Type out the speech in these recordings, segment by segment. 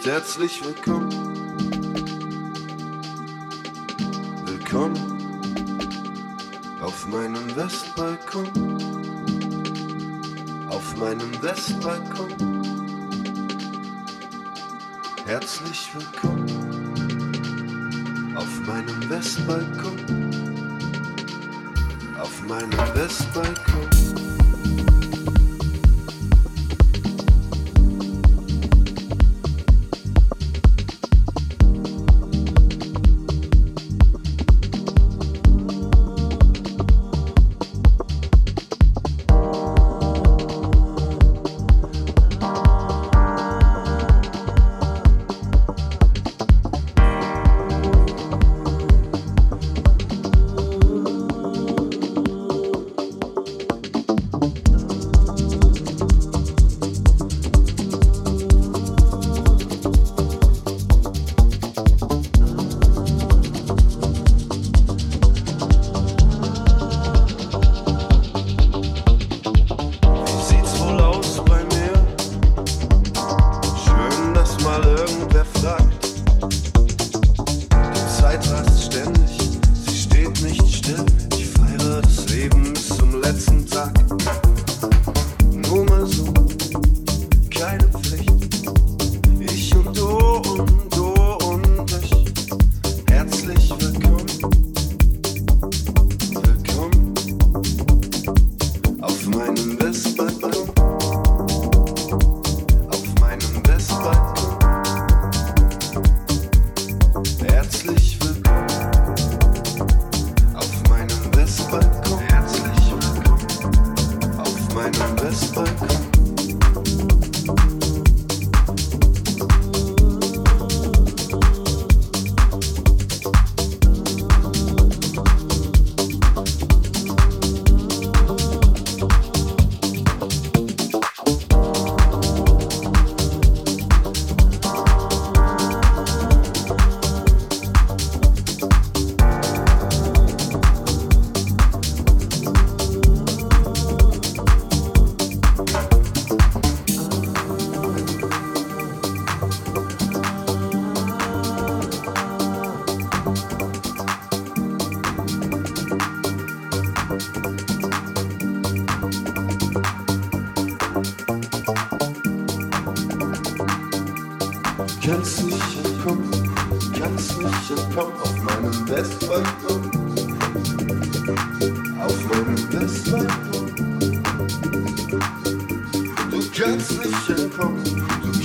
nicht. Herzlich willkommen. Willkommen auf meinem Westbalkon. Auf meinem Westbalkon. Herzlich willkommen auf meinem Westbalkon. Auf meinem Westbalkon.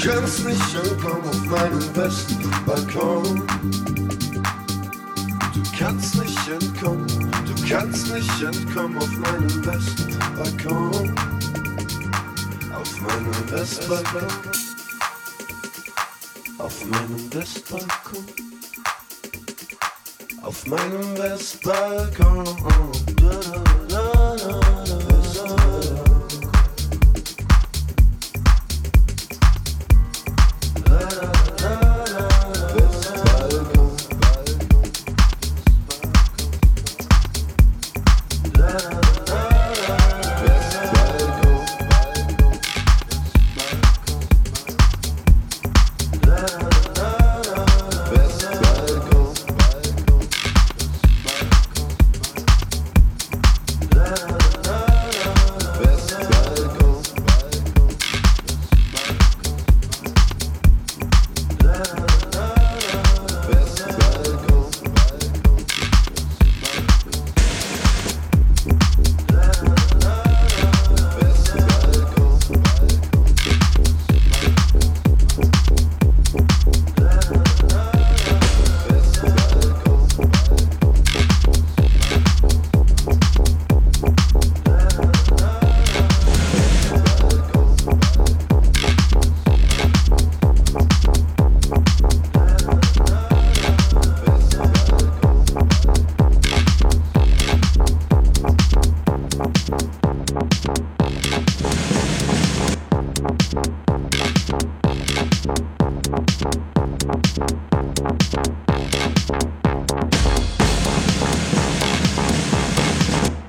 kannst mich ankommen auf meinem besten Balkon. Du kannst nicht entkommen, du kannst nicht entkommen auf meinem besten Balkon. Auf meinem Westbalkon. Auf meinem Westbalkon. Auf meinem Westbalkon. Auf meinem Westbalkon.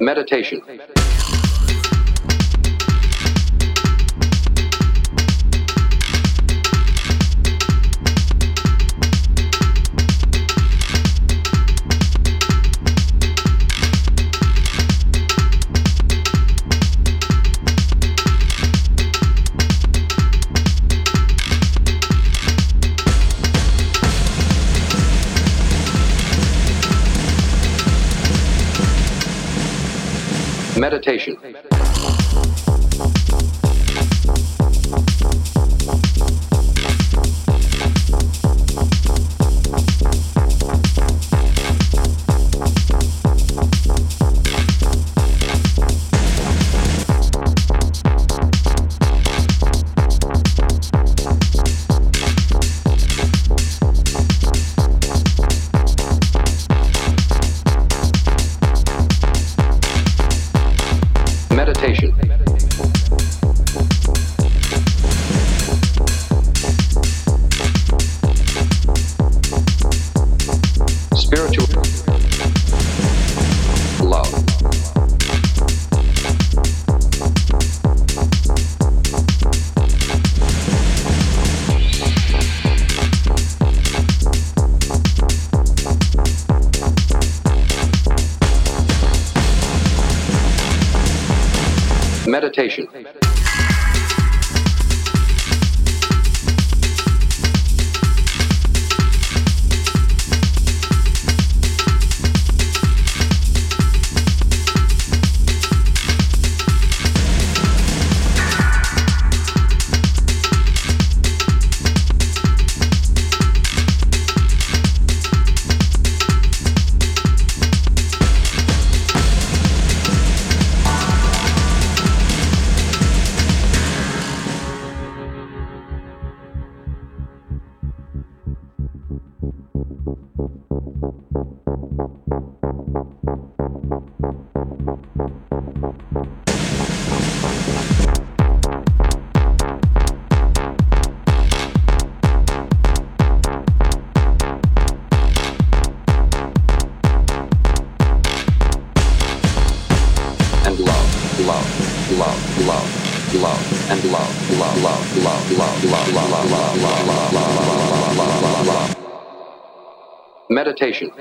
Meditation. Meditation. Meditation. Meditation. Meditation.